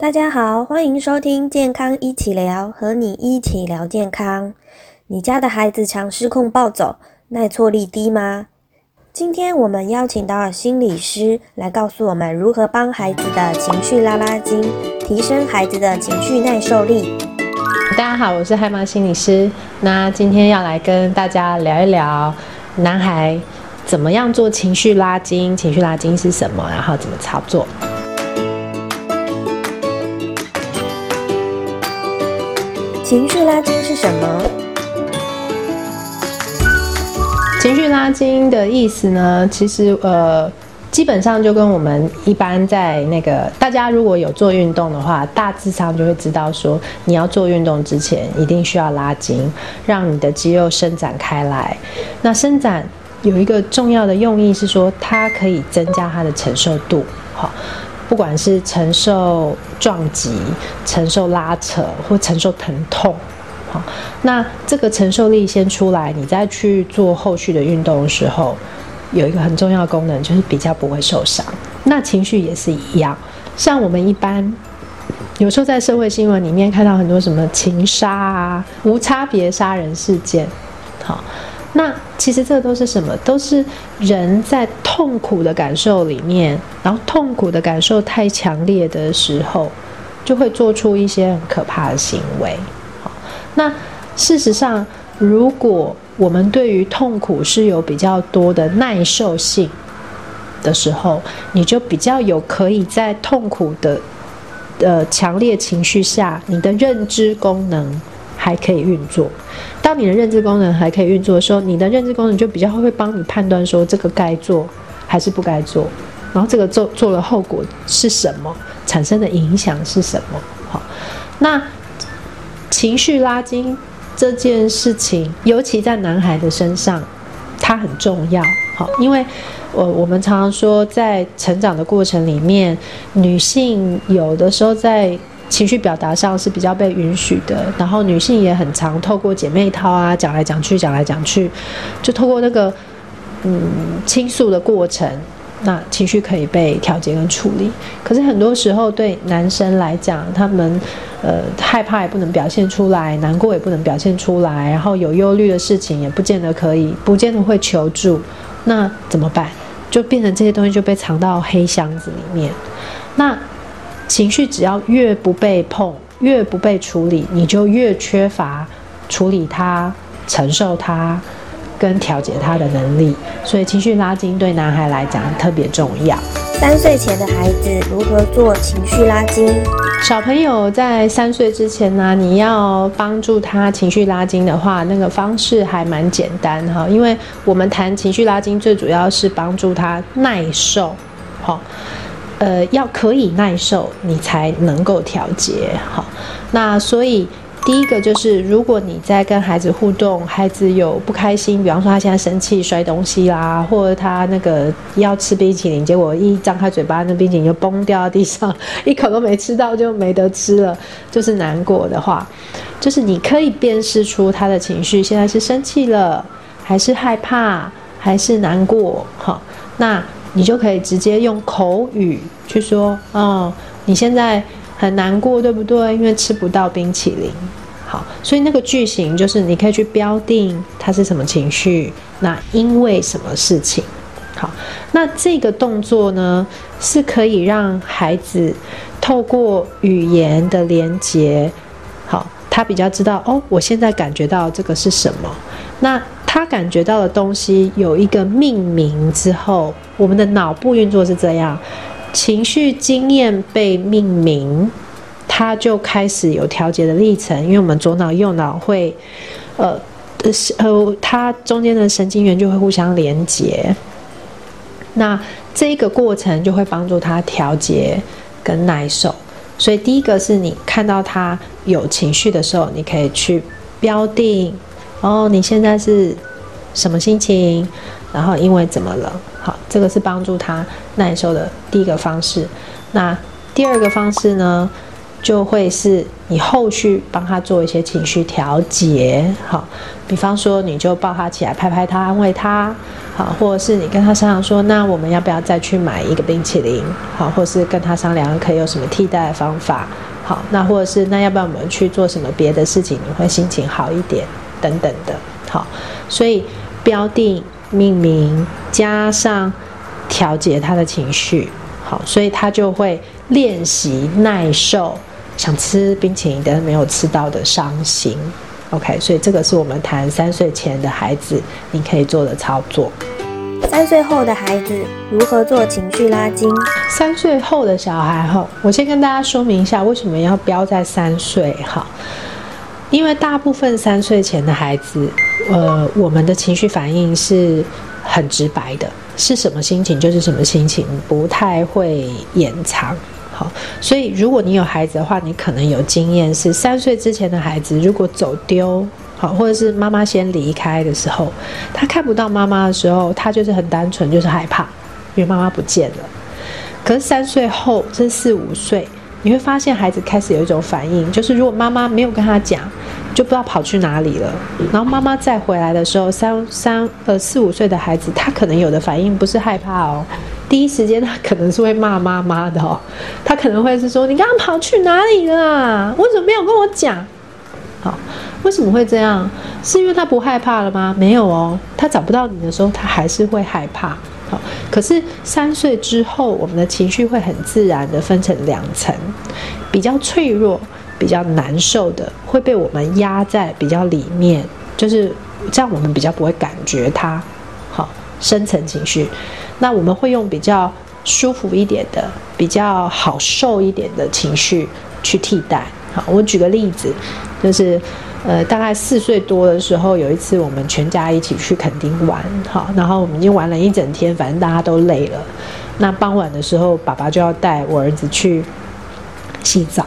大家好，欢迎收听健康一起聊，和你一起聊健康。你家的孩子常失控暴走，耐挫力低吗？今天我们邀请到心理师来告诉我们如何帮孩子的情绪拉拉筋，提升孩子的情绪耐受力。大家好，我是海马心理师。那今天要来跟大家聊一聊男孩怎么样做情绪拉筋，情绪拉筋是什么，然后怎么操作。情绪拉筋是什么？情绪拉筋的意思呢？其实呃，基本上就跟我们一般在那个大家如果有做运动的话，大致上就会知道说，你要做运动之前一定需要拉筋，让你的肌肉伸展开来。那伸展有一个重要的用意是说，它可以增加它的承受度。好。不管是承受撞击、承受拉扯或承受疼痛，好，那这个承受力先出来，你再去做后续的运动的时候，有一个很重要的功能就是比较不会受伤。那情绪也是一样，像我们一般有时候在社会新闻里面看到很多什么情杀啊、无差别杀人事件，好。那其实这都是什么？都是人在痛苦的感受里面，然后痛苦的感受太强烈的时候，就会做出一些很可怕的行为。好，那事实上，如果我们对于痛苦是有比较多的耐受性的时候，你就比较有可以在痛苦的呃强烈情绪下，你的认知功能。还可以运作。当你的认知功能还可以运作的时候，你的认知功能就比较会帮你判断说这个该做还是不该做，然后这个做做了后果是什么，产生的影响是什么。好，那情绪拉筋这件事情，尤其在男孩的身上，它很重要。好，因为我我们常常说，在成长的过程里面，女性有的时候在情绪表达上是比较被允许的，然后女性也很常透过姐妹套啊讲来讲去，讲来讲去，就透过那个嗯倾诉的过程，那情绪可以被调节跟处理。可是很多时候对男生来讲，他们呃害怕也不能表现出来，难过也不能表现出来，然后有忧虑的事情也不见得可以，不见得会求助，那怎么办？就变成这些东西就被藏到黑箱子里面，那。情绪只要越不被碰，越不被处理，你就越缺乏处理它、承受它、跟调节它的能力。所以，情绪拉筋对男孩来讲特别重要。三岁前的孩子如何做情绪拉筋？小朋友在三岁之前呢，你要帮助他情绪拉筋的话，那个方式还蛮简单哈。因为我们谈情绪拉筋，最主要是帮助他耐受，好。呃，要可以耐受，你才能够调节好。那所以第一个就是，如果你在跟孩子互动，孩子有不开心，比方说他现在生气摔东西啦，或者他那个要吃冰淇淋，结果一张开嘴巴，那冰淇淋就崩掉到地上，一口都没吃到就没得吃了，就是难过的话，就是你可以辨识出他的情绪，现在是生气了，还是害怕，还是难过？好，那。你就可以直接用口语去说，哦，你现在很难过，对不对？因为吃不到冰淇淋。好，所以那个句型就是你可以去标定它是什么情绪，那因为什么事情。好，那这个动作呢，是可以让孩子透过语言的连接，好，他比较知道，哦，我现在感觉到这个是什么。那他感觉到的东西有一个命名之后，我们的脑部运作是这样：情绪经验被命名，它就开始有调节的历程。因为我们左脑右脑会，呃，呃，它中间的神经元就会互相连接。那这个过程就会帮助他调节跟耐受。所以第一个是你看到他有情绪的时候，你可以去标定。哦，你现在是什么心情？然后因为怎么了？好，这个是帮助他耐受的第一个方式。那第二个方式呢？就会是你后续帮他做一些情绪调节，好，比方说你就抱他起来，拍拍他，安慰他，好，或者是你跟他商量说，那我们要不要再去买一个冰淇淋，好，或是跟他商量可以有什么替代的方法，好，那或者是那要不要我们去做什么别的事情，你会心情好一点，等等的，好，所以标定、命名加上调节他的情绪，好，所以他就会练习耐受。想吃冰淇淋但是没有吃到的伤心，OK，所以这个是我们谈三岁前的孩子你可以做的操作。三岁后的孩子如何做情绪拉筋？三岁后的小孩哈，我先跟大家说明一下为什么要标在三岁哈，因为大部分三岁前的孩子，呃，我们的情绪反应是很直白的，是什么心情就是什么心情，不太会掩藏。好，所以如果你有孩子的话，你可能有经验是三岁之前的孩子，如果走丢，好，或者是妈妈先离开的时候，他看不到妈妈的时候，他就是很单纯，就是害怕，因为妈妈不见了。可是三岁后，这四五岁，你会发现孩子开始有一种反应，就是如果妈妈没有跟他讲，就不知道跑去哪里了。然后妈妈再回来的时候，三三呃四五岁的孩子，他可能有的反应不是害怕哦。第一时间他可能是会骂妈妈的哦，他可能会是说：“你刚刚跑去哪里了？为什么没有跟我讲？”好，为什么会这样？是因为他不害怕了吗？没有哦，他找不到你的时候，他还是会害怕。可是三岁之后，我们的情绪会很自然的分成两层，比较脆弱、比较难受的会被我们压在比较里面，就是这样，我们比较不会感觉它。好，深层情绪。那我们会用比较舒服一点的、比较好受一点的情绪去替代。好，我举个例子，就是呃，大概四岁多的时候，有一次我们全家一起去垦丁玩，好，然后我们已经玩了一整天，反正大家都累了。那傍晚的时候，爸爸就要带我儿子去洗澡，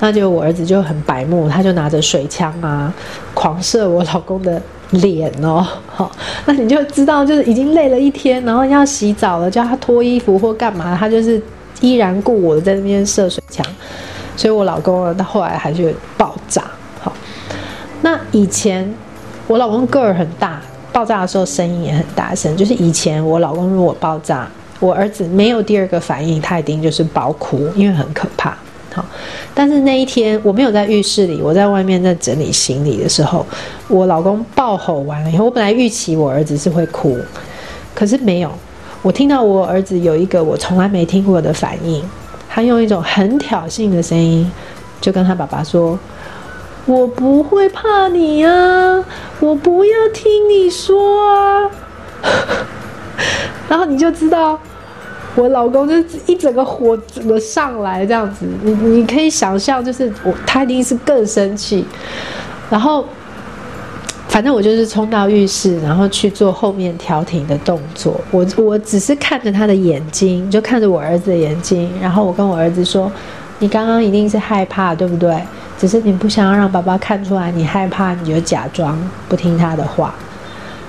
那就我儿子就很白目，他就拿着水枪啊，狂射我老公的。脸哦，好，那你就知道，就是已经累了一天，然后要洗澡了，叫他脱衣服或干嘛，他就是依然顾我的在那边射水枪，所以我老公呢，他后来还是。以前我老公个儿很大，爆炸的时候声音也很大声，就是以前我老公如果爆炸，我儿子没有第二个反应，他一定就是爆哭，因为很可怕。好，但是那一天我没有在浴室里，我在外面在整理行李的时候，我老公爆吼完了以后，我本来预期我儿子是会哭，可是没有。我听到我儿子有一个我从来没听过的反应，他用一种很挑衅的声音，就跟他爸爸说：“我不会怕你啊，我不要听你说啊。”然后你就知道。我老公就一整个火整个上来这样子，你你可以想象，就是我他一定是更生气，然后反正我就是冲到浴室，然后去做后面调停的动作。我我只是看着他的眼睛，就看着我儿子的眼睛，然后我跟我儿子说：“你刚刚一定是害怕，对不对？只是你不想要让爸爸看出来你害怕，你就假装不听他的话。”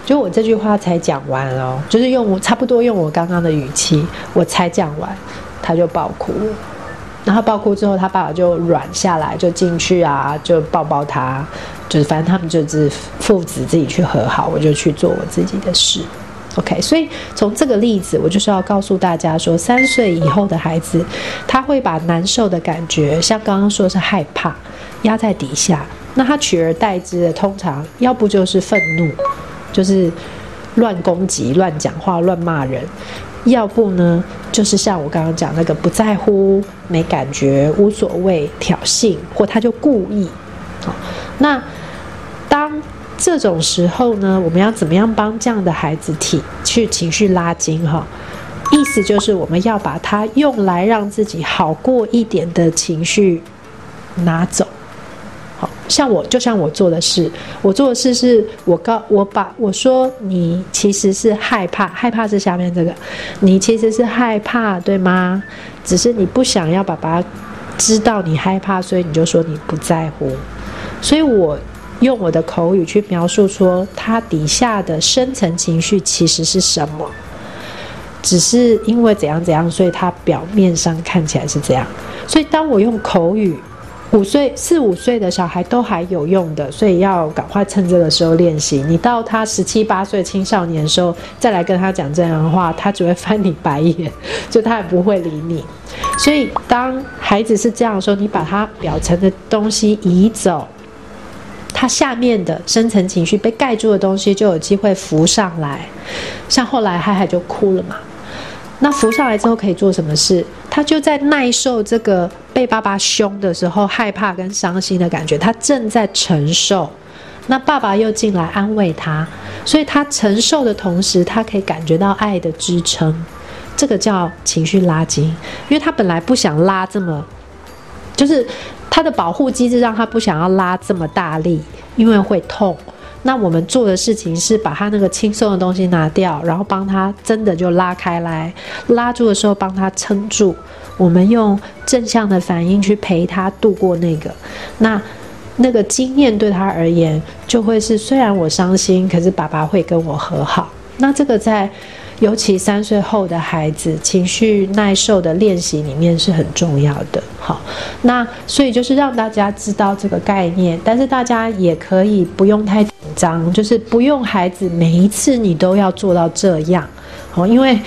就我这句话才讲完哦，就是用我差不多用我刚刚的语气，我才讲完，他就爆哭，然后爆哭之后，他爸爸就软下来，就进去啊，就抱抱他，就是反正他们就是父子自己去和好，我就去做我自己的事。OK，所以从这个例子，我就是要告诉大家说，三岁以后的孩子，他会把难受的感觉，像刚刚说是害怕，压在底下，那他取而代之的，通常要不就是愤怒。就是乱攻击、乱讲话、乱骂人，要不呢，就是像我刚刚讲那个不在乎、没感觉、无所谓、挑衅，或他就故意。好，那当这种时候呢，我们要怎么样帮这样的孩子体去情绪拉筋？哈，意思就是我们要把他用来让自己好过一点的情绪拿走。像我，就像我做的事，我做的事是我告我把我说你其实是害怕，害怕是下面这个，你其实是害怕，对吗？只是你不想要爸爸知道你害怕，所以你就说你不在乎。所以我用我的口语去描述说，他底下的深层情绪其实是什么？只是因为怎样怎样，所以他表面上看起来是这样。所以当我用口语。五岁四五岁的小孩都还有用的，所以要赶快趁这个时候练习。你到他十七八岁青少年的时候再来跟他讲这样的话，他只会翻你白眼，就他也不会理你。所以当孩子是这样说，你把他表层的东西移走，他下面的深层情绪被盖住的东西就有机会浮上来。像后来海海就哭了嘛。那浮上来之后可以做什么事？他就在耐受这个被爸爸凶的时候，害怕跟伤心的感觉，他正在承受。那爸爸又进来安慰他，所以他承受的同时，他可以感觉到爱的支撑。这个叫情绪拉筋，因为他本来不想拉这么，就是他的保护机制让他不想要拉这么大力，因为会痛。那我们做的事情是把他那个轻松的东西拿掉，然后帮他真的就拉开来，拉住的时候帮他撑住。我们用正向的反应去陪他度过那个，那那个经验对他而言就会是：虽然我伤心，可是爸爸会跟我和好。那这个在。尤其三岁后的孩子，情绪耐受的练习里面是很重要的。好，那所以就是让大家知道这个概念，但是大家也可以不用太张，就是不用孩子每一次你都要做到这样。哦，因为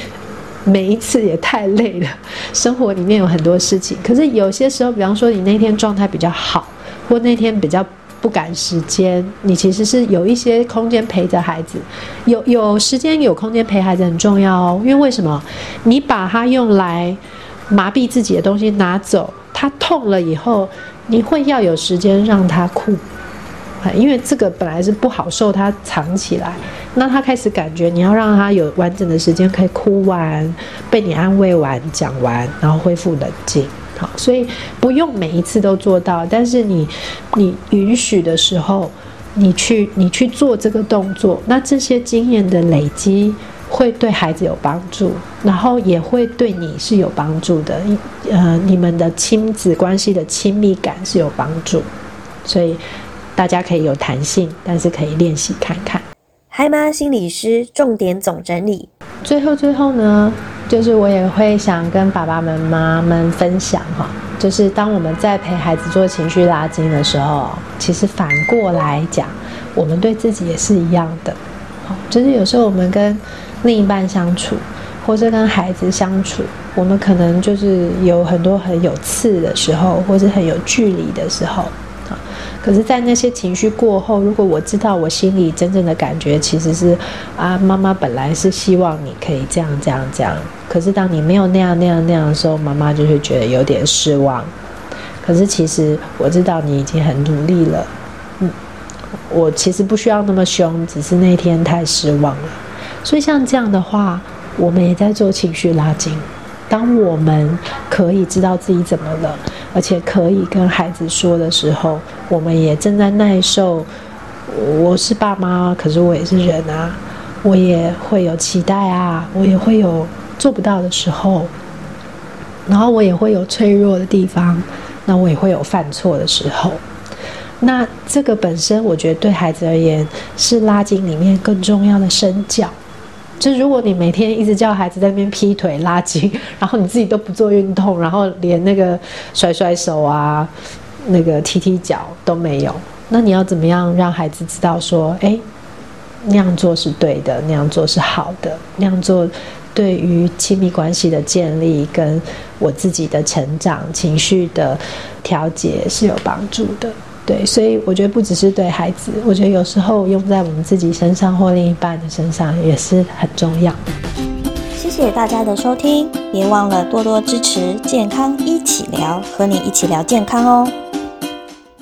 每一次也太累了，生活里面有很多事情。可是有些时候，比方说你那天状态比较好，或那天比较。不赶时间，你其实是有一些空间陪着孩子，有有时间有空间陪孩子很重要哦。因为为什么？你把它用来麻痹自己的东西拿走，他痛了以后，你会要有时间让他哭，因为这个本来是不好受，他藏起来，那他开始感觉你要让他有完整的时间可以哭完，被你安慰完，讲完，然后恢复冷静。好，所以不用每一次都做到，但是你，你允许的时候，你去你去做这个动作，那这些经验的累积会对孩子有帮助，然后也会对你是有帮助的，呃，你们的亲子关系的亲密感是有帮助，所以大家可以有弹性，但是可以练习看看。嗨妈心理师重点总整理，最后最后呢？就是我也会想跟爸爸们、妈们分享哈，就是当我们在陪孩子做情绪拉筋的时候，其实反过来讲，我们对自己也是一样的。好，就是有时候我们跟另一半相处，或者跟孩子相处，我们可能就是有很多很有刺的时候，或是很有距离的时候。可是，在那些情绪过后，如果我知道我心里真正的感觉其实是啊，妈妈本来是希望你可以这样这样这样。可是当你没有那样那样那样的时候，妈妈就会觉得有点失望。可是其实我知道你已经很努力了，嗯，我其实不需要那么凶，只是那天太失望了。所以像这样的话，我们也在做情绪拉筋。当我们可以知道自己怎么了。而且可以跟孩子说的时候，我们也正在耐受。我是爸妈，可是我也是人啊，我也会有期待啊，我也会有做不到的时候，然后我也会有脆弱的地方，那我也会有犯错的时候。那这个本身，我觉得对孩子而言是拉筋里面更重要的身教。就如果你每天一直叫孩子在那边劈腿拉筋，然后你自己都不做运动，然后连那个甩甩手啊、那个踢踢脚都没有，那你要怎么样让孩子知道说，哎，那样做是对的，那样做是好的，那样做对于亲密关系的建立跟我自己的成长、情绪的调节是有帮助的。对，所以我觉得不只是对孩子，我觉得有时候用在我们自己身上或另一半的身上也是很重要。谢谢大家的收听，别忘了多多支持健康一起聊，和你一起聊健康哦。